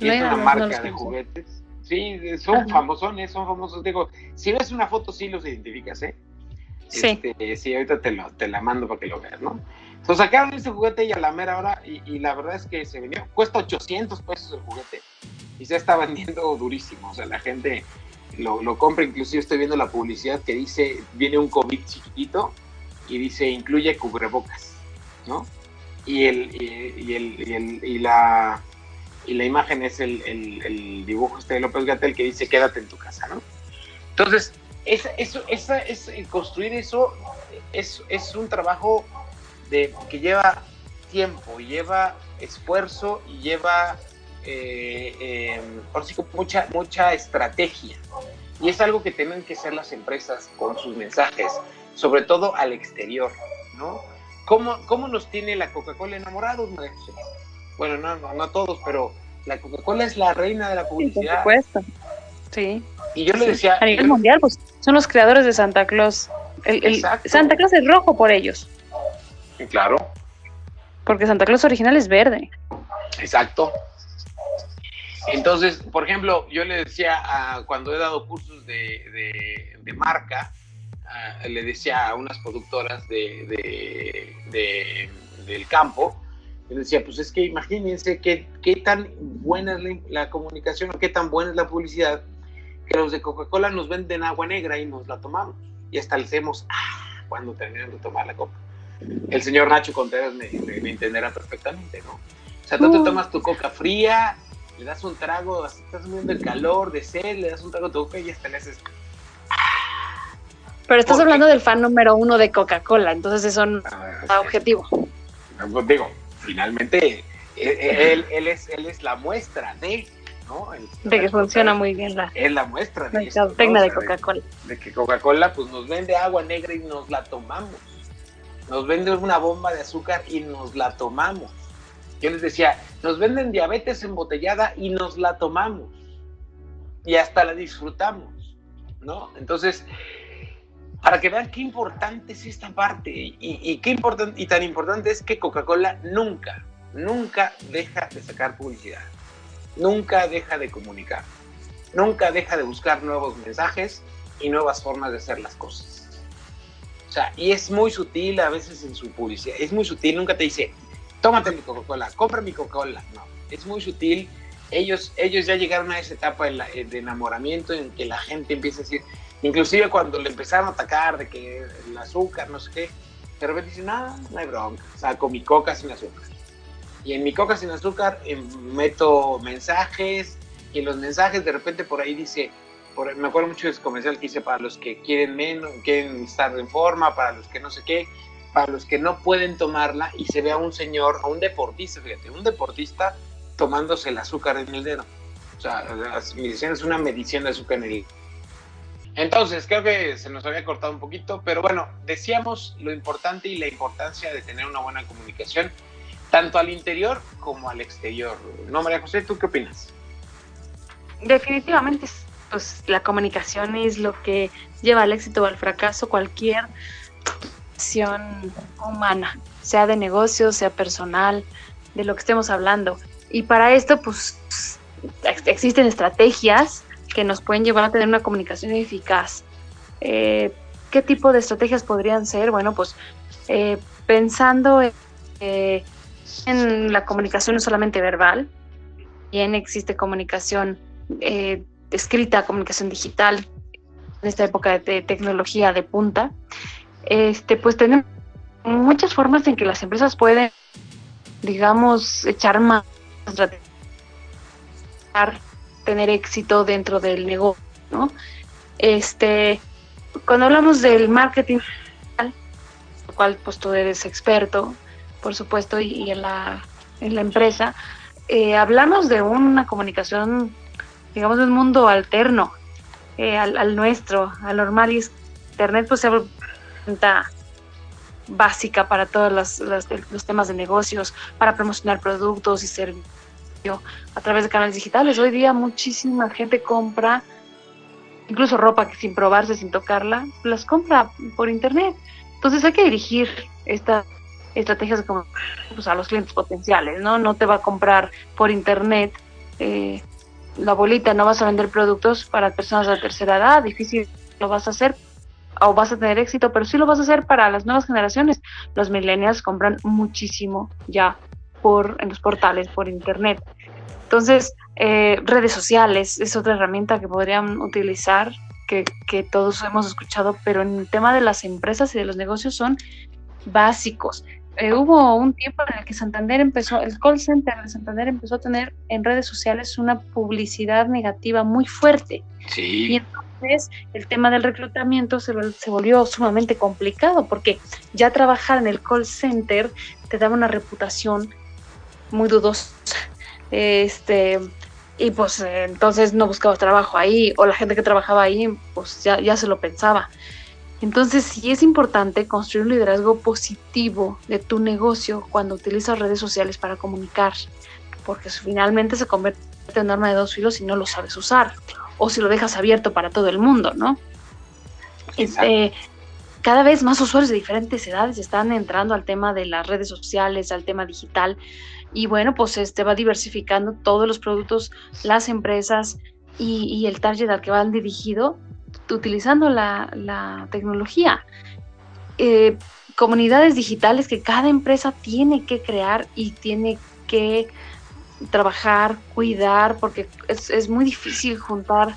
Y es una marca de juguetes Sí, son famosos, son famosos. Digo, si ves una foto, sí los identificas, ¿eh? Sí. Este, sí, ahorita te, lo, te la mando para que lo veas, ¿no? Entonces sacaron ese juguete y a la mera hora, y, la verdad es que se vendió, cuesta 800 pesos el juguete, y se está vendiendo durísimo, o sea, la gente lo, lo compra, inclusive estoy viendo la publicidad que dice, viene un COVID chiquitito, y dice, incluye cubrebocas, ¿no? Y, el, y, el, y, el, y la y la imagen es el, el, dibujo este de López Gatel que dice quédate en tu casa, ¿no? Entonces, esa, eso, esa, es, construir eso es, es un trabajo de, que lleva tiempo, lleva esfuerzo y lleva eh, eh, por sí, mucha, mucha estrategia. Y es algo que tienen que hacer las empresas con sus mensajes, sobre todo al exterior, ¿no? ¿Cómo, cómo nos tiene la Coca-Cola enamorados, Bueno, no, no, no todos, pero la Coca-Cola es la reina de la publicidad. por supuesto. Sí. Y yo le decía. A nivel mundial, pues son los creadores de Santa Claus. El, Santa Claus es rojo por ellos. Claro. Porque Santa Claus original es verde. Exacto. Entonces, por ejemplo, yo le decía cuando he dado cursos de, marca, le decía a unas productoras de, del campo, le decía, pues es que imagínense qué, qué tan buena es la, comunicación o qué tan buena es la publicidad, que los de Coca-Cola nos venden agua negra y nos la tomamos. Y hasta le hacemos, ah, cuando terminan de tomar la copa. El señor Nacho Contreras me, entenderá perfectamente, ¿no? O sea, tú te tomas tu coca fría, le das un trago, estás viendo el calor de sed, le das un trago a tu coca y hasta le haces... Pero estás hablando del fan número uno de Coca-Cola, entonces eso no ah, objetivo. Pues digo, finalmente e, e, él, él, es, él es la muestra de, ¿no? de que funciona muy bien la, es la muestra de, de Coca-Cola. De, que Coca-Cola pues nos vende agua negra y nos la tomamos. Nos vende una bomba de azúcar y nos la tomamos. Yo les decía, nos venden diabetes embotellada y nos la tomamos. Y hasta la disfrutamos, ¿no? Entonces, para que vean qué importante es esta parte y, qué importante y tan importante es que Coca-Cola nunca, nunca deja de sacar publicidad, nunca deja de comunicar, nunca deja de buscar nuevos mensajes y nuevas formas de hacer las cosas. O sea, y es muy sutil a veces en su publicidad, es muy sutil, nunca te dice, tómate mi Coca-Cola, compra mi Coca-Cola. No, es muy sutil. Ellos, ellos ya llegaron a esa etapa de, de, enamoramiento en que la gente empieza a decir, inclusive cuando le empezaron a atacar de que el azúcar, no sé qué, de repente dicen, no, no hay bronca, saco mi coca sin azúcar. Y en mi coca sin azúcar em, meto mensajes y los mensajes de repente por ahí dice, por, me acuerdo mucho de ese comercial que hice para los que quieren menos, quieren estar en forma, para los que no sé qué, para los que no pueden tomarla y se ve a un señor, a un deportista, fíjate, un deportista tomándose el azúcar en el dedo. O sea, las mediciones es una medición de azúcar en el entonces, creo que se nos había cortado un poquito, pero bueno, decíamos lo importante y la importancia de tener una buena comunicación, tanto al interior como al exterior. ¿No, María José? ¿Tú qué opinas? Definitivamente, pues la comunicación es lo que lleva al éxito o al fracaso cualquier humana, sea de negocio, sea personal, de lo que estemos hablando. Y para esto, pues, existen estrategias que nos pueden llevar a tener una comunicación eficaz. Eh, ¿Qué tipo de estrategias podrían ser? Bueno, pues eh, pensando eh, en la comunicación no solamente verbal, bien existe comunicación escrita, comunicación digital, en esta época de tecnología de punta, este, pues tenemos muchas formas en que las empresas pueden, digamos, echar más, tener éxito dentro del negocio, ¿no? Este, cuando hablamos del marketing, lo cual pues tú eres experto, por supuesto, y, en, la, en la empresa, eh, hablamos de una comunicación, digamos, un mundo alterno eh, al, nuestro, al normal, y Internet pues se básica para todos los, temas de negocios, para promocionar productos y servicios a través de canales digitales. Hoy día muchísima gente compra incluso ropa que sin probarse, sin tocarla, las compra por internet. Entonces hay que dirigir estas estrategias pues, a los clientes potenciales, ¿no? No te va a comprar por internet eh, la bolita, no vas a vender productos para personas de tercera edad, difícil lo vas a hacer o vas a tener éxito, pero sí lo vas a hacer para las nuevas generaciones. Los millennials compran muchísimo ya por en los portales, por internet. Entonces, eh, redes sociales es otra herramienta que podrían utilizar, que, que todos hemos escuchado, pero en el tema de las empresas y de los negocios son básicos. Eh, hubo un tiempo en el que Santander empezó, el call center de Santander empezó a tener en redes sociales una publicidad negativa muy fuerte. Sí. Y entonces el tema del reclutamiento se, se volvió sumamente complicado porque ya trabajar en el call center te daba una reputación muy dudosa. este, y pues entonces no buscaba trabajo ahí, o la gente que trabajaba ahí, pues ya, ya se lo pensaba. Entonces sí es importante construir un liderazgo positivo de tu negocio cuando utilizas redes sociales para comunicar, porque finalmente se convierte en un arma de dos filos si no lo sabes usar, o si lo dejas abierto para todo el mundo, ¿no? Este, cada vez más usuarios de diferentes edades están entrando al tema de las redes sociales, al tema digital, y bueno, pues este va diversificando todos los productos, las empresas y, el target al que van dirigido utilizando la, tecnología. Eh, comunidades digitales que cada empresa tiene que crear y tiene que trabajar, cuidar, porque es, es, muy difícil juntar,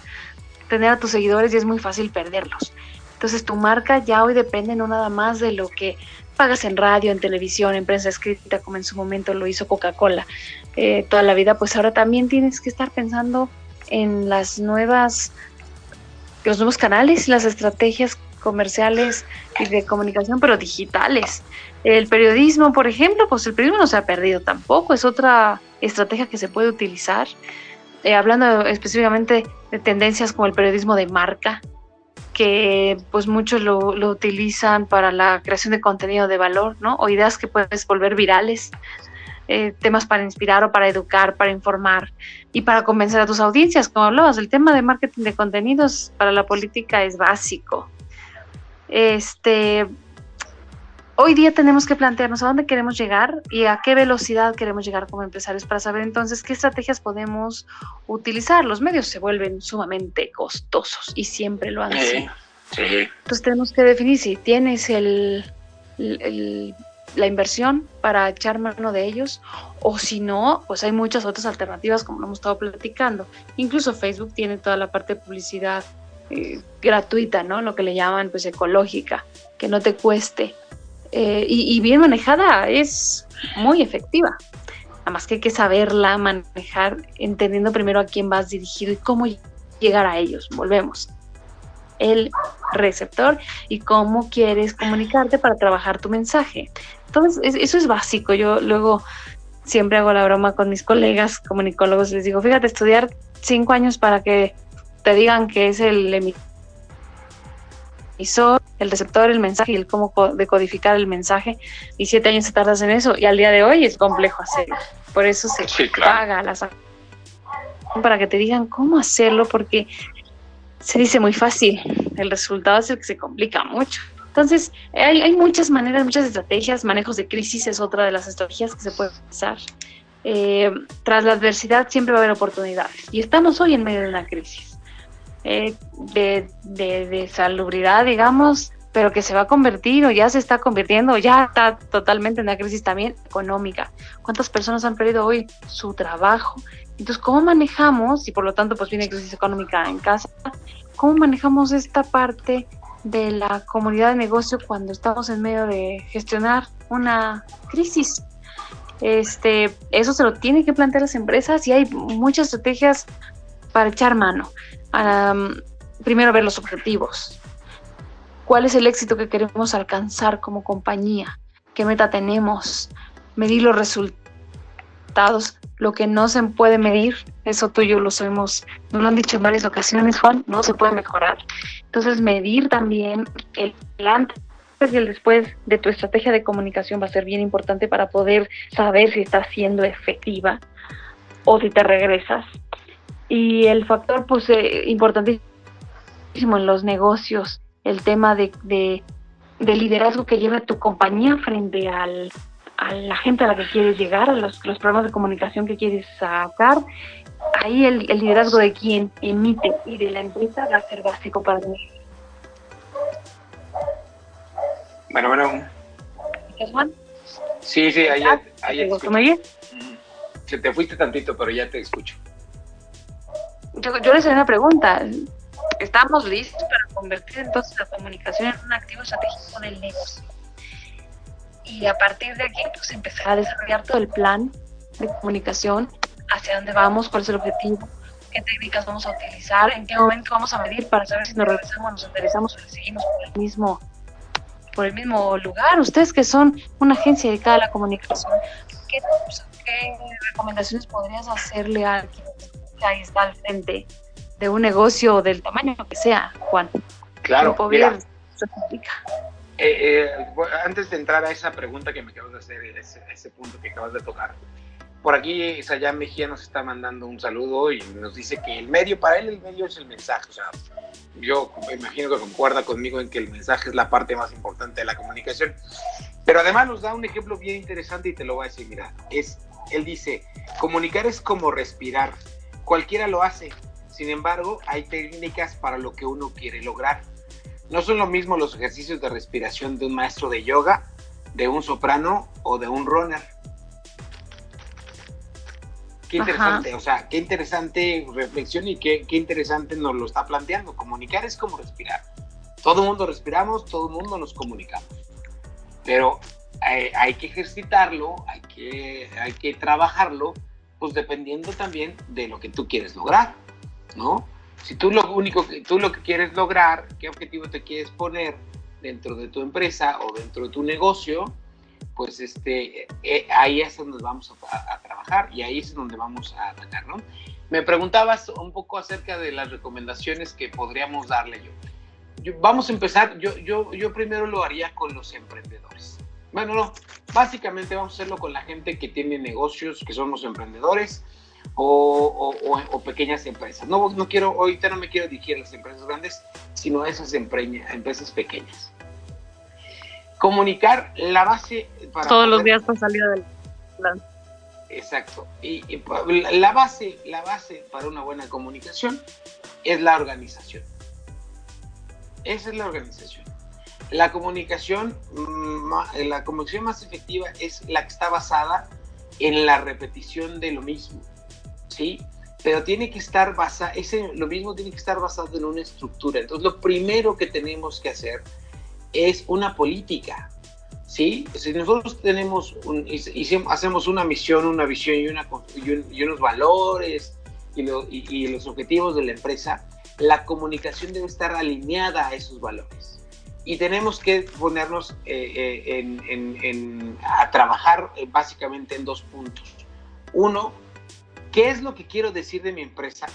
tener a tus seguidores y es muy fácil perderlos. Entonces tu marca ya hoy depende no nada más de lo que pagas en radio, en televisión, en prensa escrita, como en su momento lo hizo Coca-Cola eh, toda la vida, pues ahora también tienes que estar pensando en las nuevas, los nuevos canales, las estrategias comerciales y de comunicación, pero digitales. El periodismo, por ejemplo, pues el periodismo no se ha perdido tampoco, es otra estrategia que se puede utilizar. Eh, hablando específicamente de tendencias como el periodismo de marca, que pues muchos lo, utilizan para la creación de contenido de valor, ¿no? O ideas que puedes volver virales, eh, temas para inspirar o para educar, para informar y para convencer a tus audiencias, como hablabas, el tema de marketing de contenidos para la política es básico. Este, hoy día tenemos que plantearnos a dónde queremos llegar y a qué velocidad queremos llegar como empresarios para saber entonces qué estrategias podemos utilizar. Los medios se vuelven sumamente costosos y siempre lo han sido. Entonces tenemos que definir si tienes el, la inversión para echar mano de ellos o si no, pues hay muchas otras alternativas como lo hemos estado platicando. Incluso Facebook tiene toda la parte de publicidad eh, gratuita, ¿no? Lo que le llaman pues ecológica, que no te cueste eh, y, bien manejada es muy efectiva. Nada más que hay que saberla manejar, entendiendo primero a quién vas dirigido y cómo llegar a ellos. Volvemos. El receptor y cómo quieres comunicarte para trabajar tu mensaje. Entonces, eso es básico. Yo luego siempre hago la broma con mis colegas comunicólogos. Les digo, fíjate, estudiar cinco años para que te digan que es el emisor, el receptor, el mensaje y el cómo decodificar el mensaje. Y siete años se tardas en eso y al día de hoy es complejo hacerlo. Por eso se paga las para que te digan cómo hacerlo porque se dice muy fácil. El resultado es el que se complica mucho. Entonces, hay, muchas maneras, muchas estrategias. Manejos de crisis es otra de las estrategias que se puede usar. Eh, tras la adversidad siempre va a haber oportunidades. Y estamos hoy en medio de una crisis. Eh, de, de, salubridad, digamos, pero que se va a convertir o ya se está convirtiendo, ya está totalmente en una crisis también económica. ¿Cuántas personas han perdido hoy su trabajo? Entonces, ¿cómo manejamos, y por lo tanto pues viene crisis económica en casa, cómo manejamos esta parte de la comunidad de negocio cuando estamos en medio de gestionar una crisis? Este, eso se lo tienen que plantear las empresas y hay muchas estrategias para echar mano primero ver los objetivos. ¿Cuál es el éxito que queremos alcanzar como compañía? ¿Qué meta tenemos? Medir los resultados. Lo que no se puede medir, eso tú y yo lo sabemos, nos lo han dicho en varias ocasiones, Juan, no se puede mejorar. Entonces, medir también el antes y el después de tu estrategia de comunicación va a ser bien importante para poder saber si está siendo efectiva o si te regresas y el factor pues eh, importantísimo en los negocios, el tema de, de, liderazgo que lleva tu compañía frente al, a la gente a la que quieres llegar, a los, los programas de comunicación que quieres sacar. Ahí el, liderazgo de quien emite y de la empresa va a ser básico para mí. Bueno, bueno. Juan? Sí, sí, ahí, ahí, ahí Se te fuiste tantito, pero ya te escucho yo, yo les haré una pregunta. ¿Estamos listos para convertir entonces la comunicación en un activo estratégico con el negocio? Y a partir de aquí, pues empezar a desarrollar todo el plan de comunicación, hacia dónde vamos, cuál es el objetivo, qué técnicas vamos a utilizar, en qué momento vamos a medir para saber si nos regresamos, nos interesamos o seguimos por el mismo por el mismo lugar. Ustedes que son una agencia dedicada a la comunicación, ¿qué, recomendaciones podrías hacerle a alguien que ahí está al frente de un negocio del tamaño que sea, Juan? Claro, mira, eh, antes de entrar a esa pregunta que me acabas de hacer, ese, ese punto que acabas de tocar, por aquí Sayán Mejía nos está mandando un saludo y nos dice que el medio, para él el medio es el mensaje. O sea, yo imagino que concuerda conmigo en que el mensaje es la parte más importante de la comunicación. Pero además nos da un ejemplo bien interesante y te lo voy a decir, mira, es, él dice, comunicar es como respirar. Cualquiera lo hace. Sin embargo, hay técnicas para lo que uno quiere lograr. No son lo mismo los ejercicios de respiración de un maestro de yoga, de un soprano o de un runner Qué interesante, o sea, qué interesante reflexión y qué, qué, interesante nos lo está planteando. Comunicar es como respirar. Todo el mundo respiramos, todo el mundo nos comunicamos. Pero hay, hay, que ejercitarlo, hay que, hay que trabajarlo, pues dependiendo también de lo que tú quieres lograr, ¿no? Si tú lo único que tú lo que quieres lograr, qué objetivo te quieres poner dentro de tu empresa o dentro de tu negocio, pues este, eh, ahí es donde vamos a, trabajar y ahí es donde vamos a atacar, ¿no? Me preguntabas un poco acerca de las recomendaciones que podríamos darle yo. vamos a empezar, yo, yo, yo primero lo haría con los emprendedores. Bueno, no, básicamente vamos a hacerlo con la gente que tiene negocios, que son los emprendedores o, o, pequeñas empresas. No, no quiero, ahorita no me quiero dirigir a las empresas grandes, sino a esas empresas pequeñas comunicar la base para todos los días para salir del plan. Exacto. Y, la base, la base para una buena comunicación es la organización. Esa es la organización. La comunicación, mm, la comunicación más efectiva es la que está basada en la repetición de lo mismo, ¿sí? Pero tiene que estar basada, ese, lo mismo tiene que estar basado en una estructura. Entonces, lo primero que tenemos que hacer es una política. ¿sí? Si nosotros tenemos un, hacemos una misión, una visión y, una, y, unos valores y, y, los objetivos de la empresa, la comunicación debe estar alineada a esos valores. Y tenemos que ponernos eh, eh, en, en, a trabajar eh, básicamente en dos puntos. Uno, ¿qué es lo que quiero decir de mi empresa?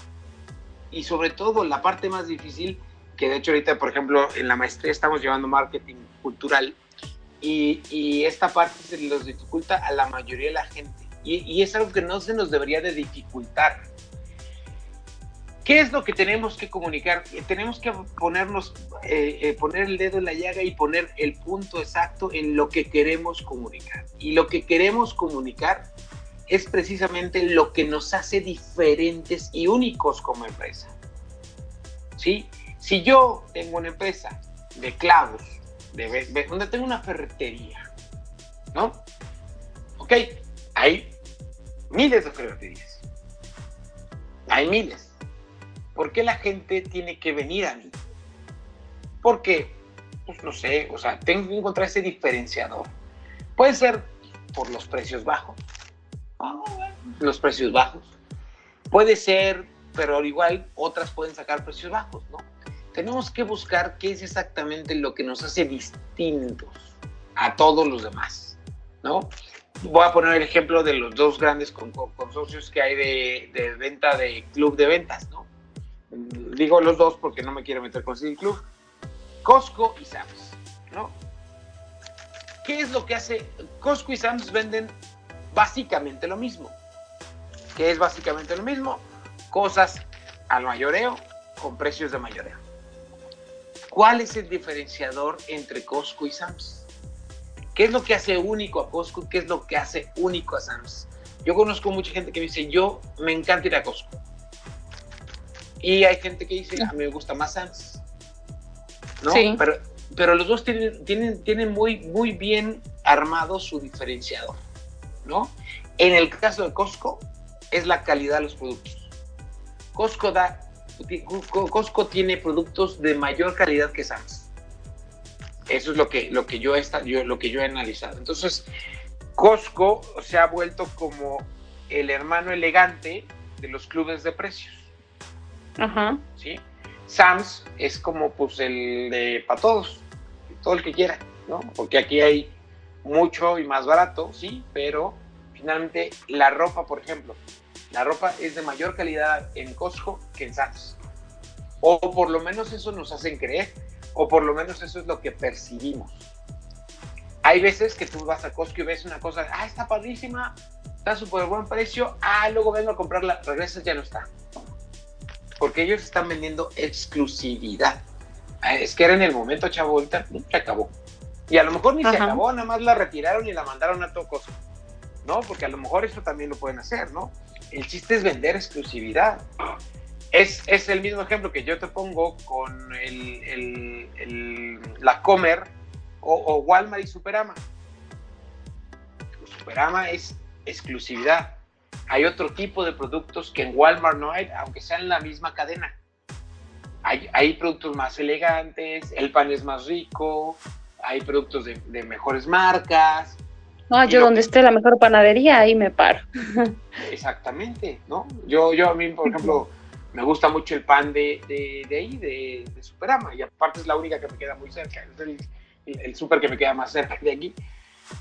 Y sobre todo, la parte más difícil, que de hecho ahorita, por ejemplo, en la maestría estamos llevando marketing cultural y, y esta parte se los dificulta a la mayoría de la gente. Y, y, es algo que no se nos debería de dificultar. ¿Qué es lo que tenemos que comunicar? Tenemos que ponernos, eh, eh, poner el dedo en la llaga y poner el punto exacto en lo que queremos comunicar. Y lo que queremos comunicar es precisamente lo que nos hace diferentes y únicos como empresa. ¿Sí? Si yo tengo una empresa de clavos, de, donde tengo una ferretería, ¿no? Ok, hay miles de ferreterías. Hay miles. ¿Por qué la gente tiene que venir a mí? Porque, pues no sé, o sea, tengo que encontrar ese diferenciador. Puede ser por los precios bajos. Los precios bajos. Puede ser, pero al igual otras pueden sacar precios bajos, ¿no? tenemos que buscar qué es exactamente lo que nos hace distintos a todos los demás, ¿no? Voy a poner el ejemplo de los dos grandes consorcios que hay de, venta de club de ventas, ¿no? Digo los dos porque no me quiero meter con el club. Costco y Sams, ¿no? ¿Qué es lo que hace? Costco y Sams venden básicamente lo mismo. ¿Qué es básicamente lo mismo? Cosas al mayoreo con precios de mayoreo. ¿Cuál es el diferenciador entre Costco y Sams? ¿Qué es lo que hace único a Costco? ¿Qué es lo que hace único a Sams? Yo conozco mucha gente que me dice, yo me encanta ir a Costco. Y hay gente que dice, a mí me gusta más Sams. ¿No? Sí. Pero, pero los dos tienen, tienen, tienen muy, muy bien armado su diferenciador. ¿No? En el caso de Costco, es la calidad de los productos. Costco da Costco tiene productos de mayor calidad que Sam's. Eso es lo que, lo que, yo, he, yo, lo que yo he analizado. Entonces, Costco se ha vuelto como el hermano elegante de los clubes de precios. Ajá. ¿Sí? Sam's es como pues el de para todos, todo el que quiera, ¿no? Porque aquí hay mucho y más barato, sí, pero Finalmente, la ropa, por ejemplo, la ropa es de mayor calidad en Costco que en Saks. O por lo menos eso nos hacen creer, o por lo menos eso es lo que percibimos. Hay veces que tú vas a Costco y ves una cosa, ah, está padrísima, está súper buen precio, ah, luego vengo a comprarla, regresas, ya no está. Porque ellos están vendiendo exclusividad. Ah, es que era en el momento, chavo, ahorita se acabó. Y a lo mejor ni se acabó, nada más la retiraron y la mandaron a todo Costco. ¿No? Porque a lo mejor eso también lo pueden hacer, ¿no? El chiste es vender exclusividad. Es, es el mismo ejemplo que yo te pongo con el, el, la Comer o, Walmart y Superama. Superama es exclusividad. Hay otro tipo de productos que en Walmart no hay, aunque sean la misma cadena. Hay, hay productos más elegantes, el pan es más rico, hay productos de, de mejores marcas. No, yo donde esté la mejor panadería, ahí me paro. Exactamente, ¿no? Yo, yo a mí, por ejemplo, me gusta mucho el pan de, de, de ahí, de, de, Superama, y aparte es la única que me queda muy cerca. Es el, el súper que me queda más cerca de aquí,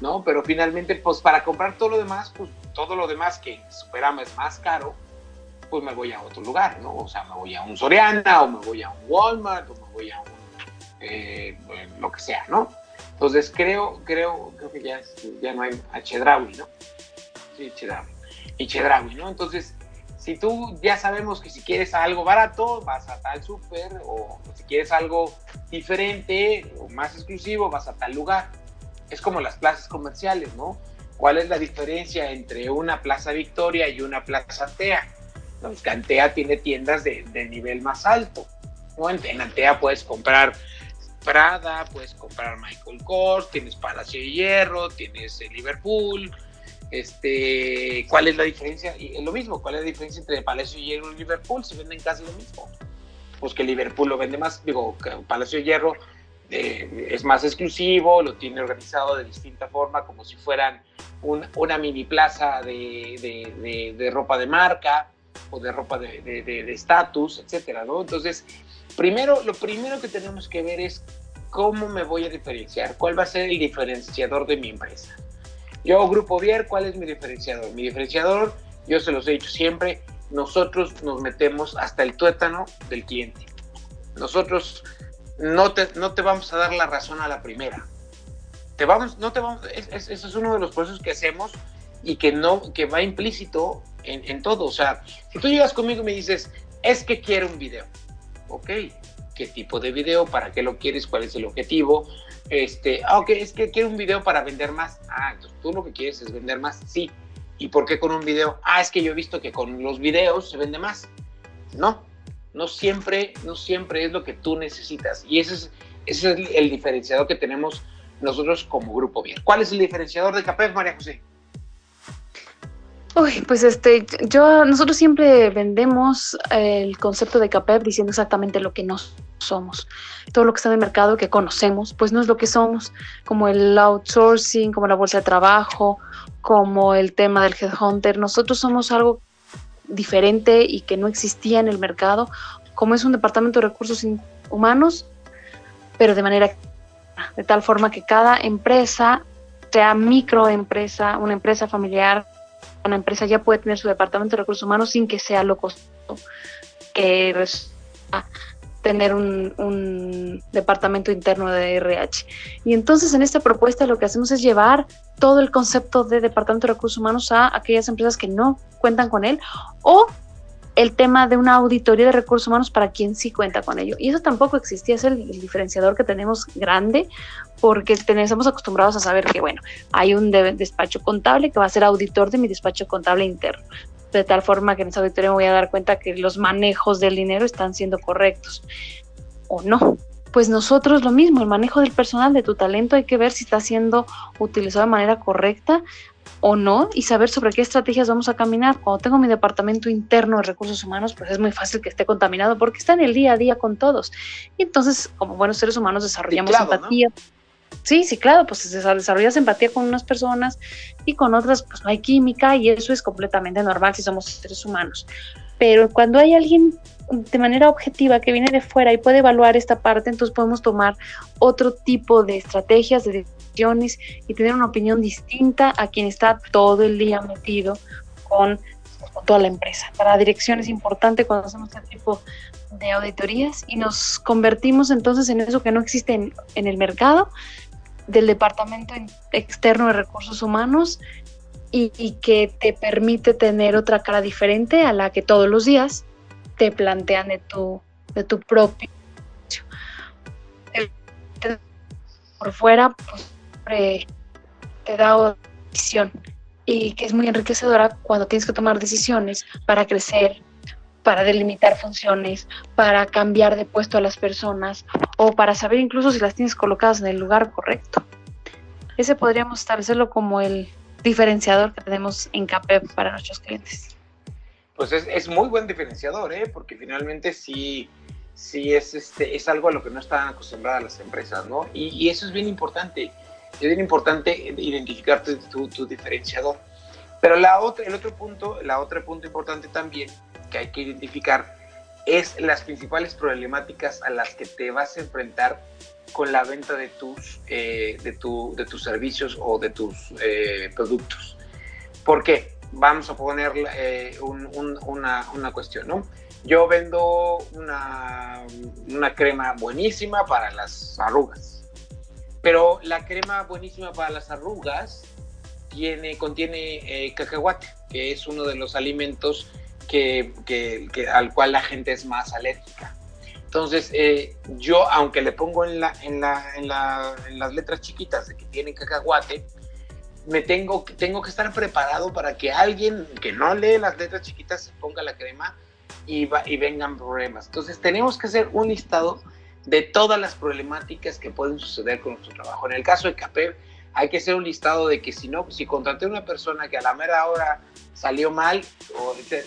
¿no? Pero finalmente, pues para comprar todo lo demás, pues todo lo demás que Superama es más caro, pues me voy a otro lugar, ¿no? O sea, me voy a un Soriana, o me voy a un Walmart, o me voy a un, eh, lo que sea, ¿no? Entonces creo, creo, creo que ya, ya no hay a Chedraui, ¿no? Sí, Chedraui. Y Chedraui, ¿no? Entonces, si tú ya sabemos que si quieres algo barato, vas a tal súper, o si quieres algo diferente o más exclusivo, vas a tal lugar. Es como las plazas comerciales, ¿no? ¿Cuál es la diferencia entre una Plaza Victoria y una Plaza Antea? Pues Antea tiene tiendas de, nivel más alto. ¿no? En, Antea puedes comprar Prada, puedes comprar Michael Kors, tienes Palacio de Hierro, tienes Liverpool, este, ¿Cuál es la diferencia? Y lo mismo, ¿cuál es la diferencia entre Palacio de Hierro y Liverpool? Se venden casi lo mismo. Pues que Liverpool lo vende más, digo, Palacio de Hierro eh, es más exclusivo, lo tiene organizado de distinta forma, como si fueran una mini plaza de, de, ropa de marca o de ropa de estatus, etcétera, ¿no? Entonces, primero, lo primero que tenemos que ver es cómo me voy a diferenciar, cuál va a ser el diferenciador de mi empresa. Yo, Grupo Vier, ¿cuál es mi diferenciador? Mi diferenciador, yo se los he dicho siempre, nosotros nos metemos hasta el tuétano del cliente. Nosotros no te, no te vamos a dar la razón a la primera. Te vamos, no te vamos, es, es uno de los procesos que hacemos y que no, que va implícito en, en, todo. O sea, si tú llegas conmigo y me dices, es que quiero un video, ok, ¿qué tipo de video? ¿Para qué lo quieres? ¿Cuál es el objetivo? Este, ah, ok, es que quiero un video para vender más. Ah, entonces tú lo que quieres es vender más. Sí. ¿Y por qué con un video? Ah, es que yo he visto que con los videos se vende más. No, no siempre, no siempre es lo que tú necesitas. Y ese es, ese es el diferenciador que tenemos nosotros como Grupo Bien. ¿Cuál es el diferenciador de CAPEF, María José? Uy, pues este, yo, nosotros siempre vendemos el concepto de CAPEP diciendo exactamente lo que no somos. Todo lo que está en el mercado que conocemos, pues no es lo que somos, como el outsourcing, como la bolsa de trabajo, como el tema del headhunter. Nosotros somos algo diferente y que no existía en el mercado, como es un departamento de recursos humanos, pero de manera de tal forma que cada empresa, sea microempresa, una empresa familiar, una empresa ya puede tener su departamento de recursos humanos sin que sea lo costoso que tener un, departamento interno de RH. Y entonces en esta propuesta lo que hacemos es llevar todo el concepto de departamento de recursos humanos a aquellas empresas que no cuentan con él o el tema de una auditoría de recursos humanos para quien sí cuenta con ello. Y eso tampoco existía, es el, diferenciador que tenemos grande, porque estamos acostumbrados a saber que, bueno, hay un despacho contable que va a ser auditor de mi despacho contable interno, de tal forma que en esa auditoría me voy a dar cuenta que los manejos del dinero están siendo correctos o no. Pues nosotros lo mismo, el manejo del personal, de tu talento, hay que ver si está siendo utilizado de manera correcta o no y saber sobre qué estrategias vamos a caminar. Cuando tengo mi departamento interno de recursos humanos, pues es muy fácil que esté contaminado porque está en el día a día con todos. Y entonces, como buenos seres humanos, desarrollamos empatía. Sí, sí, claro, pues desarrollas empatía con unas personas y con otras, pues no hay química y eso es completamente normal si somos seres humanos. Pero cuando hay alguien de manera objetiva que viene de fuera y puede evaluar esta parte, entonces podemos tomar otro tipo de estrategias, de y tener una opinión distinta a quien está todo el día metido con, toda la empresa. Para la dirección es importante cuando hacemos este tipo de auditorías y nos convertimos entonces en eso que no existe en, en el mercado del Departamento Externo de Recursos Humanos y, y, que te permite tener otra cara diferente a la que todos los días te plantean de tu, de tu propio por fuera pues, te da decisión y que es muy enriquecedora cuando tienes que tomar decisiones para crecer, para delimitar funciones, para cambiar de puesto a las personas o para saber incluso si las tienes colocadas en el lugar correcto. Ese podríamos establecerlo como el diferenciador que tenemos en CAPEP para nuestros clientes. Pues es, es muy buen diferenciador, ¿eh? porque finalmente sí, sí es, este, es algo a lo que no están acostumbradas las empresas, ¿no? Y, y eso es bien importante es bien importante identificar tu, tu, diferenciador. Pero la otra, el otro punto, la otra punto importante también que hay que identificar es las principales problemáticas a las que te vas a enfrentar con la venta de tus, eh, de, tu, de tus servicios o de tus eh, productos. ¿Por qué? Vamos a poner eh, una, una, cuestión, ¿no? Yo vendo una, una crema buenísima para las arrugas pero la crema buenísima para las arrugas tiene, contiene eh, cacahuate, que es uno de los alimentos que, al cual la gente es más alérgica. Entonces, eh, yo, aunque le pongo en, la, en, la, en, la, en, las letras chiquitas de que tiene cacahuate, me tengo, tengo que estar preparado para que alguien que no lee las letras chiquitas se ponga la crema y, va, y vengan problemas. Entonces, tenemos que hacer un listado de todas las problemáticas que pueden suceder con nuestro trabajo. En el caso de CAPEB, hay que hacer un listado de que si no, si contraté a una persona que a la mera hora salió mal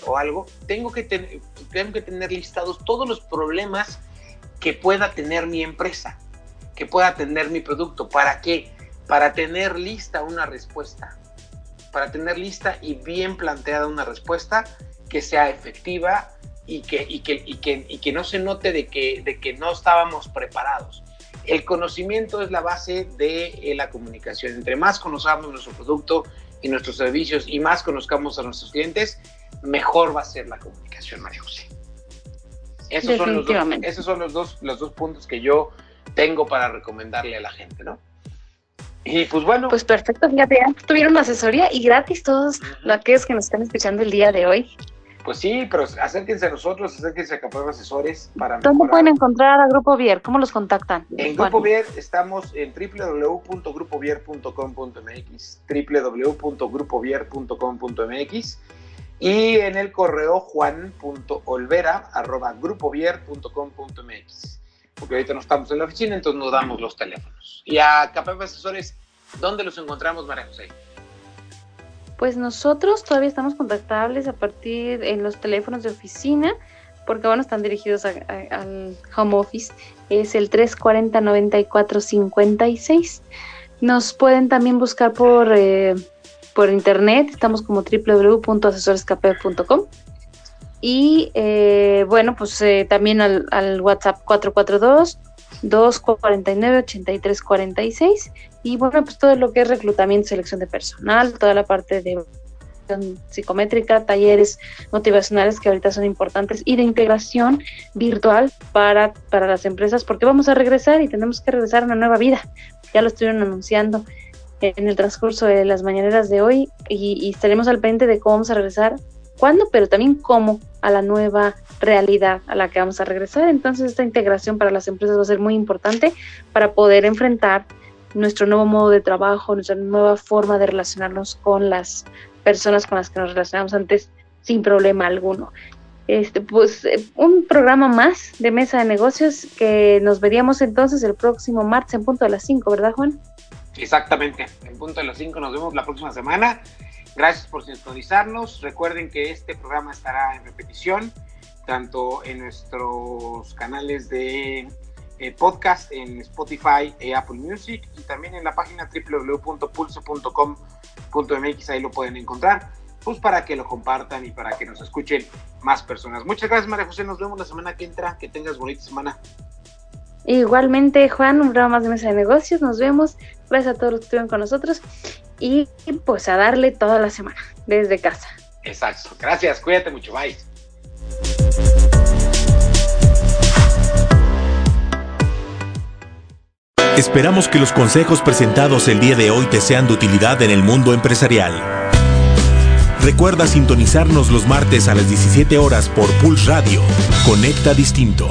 o, algo, tengo que, tengo que tener listados todos los problemas que pueda tener mi empresa, que pueda tener mi producto. ¿Para qué? Para tener lista una respuesta. Para tener lista y bien planteada una respuesta que sea efectiva, y que, y que, y que, y que no se note de que, de que no estábamos preparados. El conocimiento es la base de eh, la comunicación. Entre más conozcamos nuestro producto y nuestros servicios y más conozcamos a nuestros clientes, mejor va a ser la comunicación, María José. Esos son, los dos, esos son los dos, los dos puntos que yo tengo para recomendarle a la gente, ¿no? Y pues bueno. Pues perfecto, fíjate, tuvieron asesoría y gratis todos aquellos que nos están escuchando el día de hoy. Pues sí, pero acérquense a nosotros, acérquense a Capaz Asesores para ¿Dónde pueden encontrar a Grupo Vier? ¿Cómo los contactan? En Grupo Vier estamos en www.grupovier.com.mx www.grupovier.com.mx y en el correo juan.olvera.grupovier.com.mx porque ahorita no estamos en la oficina, entonces nos damos los teléfonos. Y a Capaz Asesores, ¿dónde los encontramos, María José? Pues nosotros todavía estamos contactables a partir en los teléfonos de oficina, porque bueno, están dirigidos al home office. Es el 340-9456. Nos pueden también buscar por, eh, por internet, estamos como www.asesorescape.com. Y eh, bueno, pues eh, también al, al WhatsApp 442 249-8346. Y bueno, pues todo lo que es reclutamiento, selección de personal, toda la parte de psicométrica, talleres motivacionales que ahorita son importantes y de integración virtual para, para las empresas, porque vamos a regresar y tenemos que regresar a una nueva vida. Ya lo estuvieron anunciando en el transcurso de las mañaneras de hoy y, y estaremos al pendiente de cómo vamos a regresar cuándo, pero también cómo a la nueva realidad a la que vamos a regresar. Entonces esta integración para las empresas va a ser muy importante para poder enfrentar nuestro nuevo modo de trabajo, nuestra nueva forma de relacionarnos con las personas con las que nos relacionamos antes sin problema alguno. Este, pues eh, un programa más de mesa de negocios que nos veríamos entonces el próximo martes en punto de las 5, ¿verdad Juan? Exactamente, en punto de las 5 nos vemos la próxima semana Gracias por sintonizarnos. Recuerden que este programa estará en repetición, tanto en nuestros canales de eh, podcast, en Spotify e Apple Music, y también en la página www.pulso.com.mx, ahí lo pueden encontrar, pues para que lo compartan y para que nos escuchen más personas. Muchas gracias, María José. Nos vemos la semana que entra. Que tengas bonita semana. Igualmente, Juan, un programa más de Mesa de Negocios. Nos vemos Gracias a todos los que estuvieron con nosotros y pues a darle toda la semana desde casa. Exacto. Gracias. Cuídate mucho. Bye. Esperamos que los consejos presentados el día de hoy te sean de utilidad en el mundo empresarial. Recuerda sintonizarnos los martes a las 17 horas por Pulse Radio. Conecta Distinto.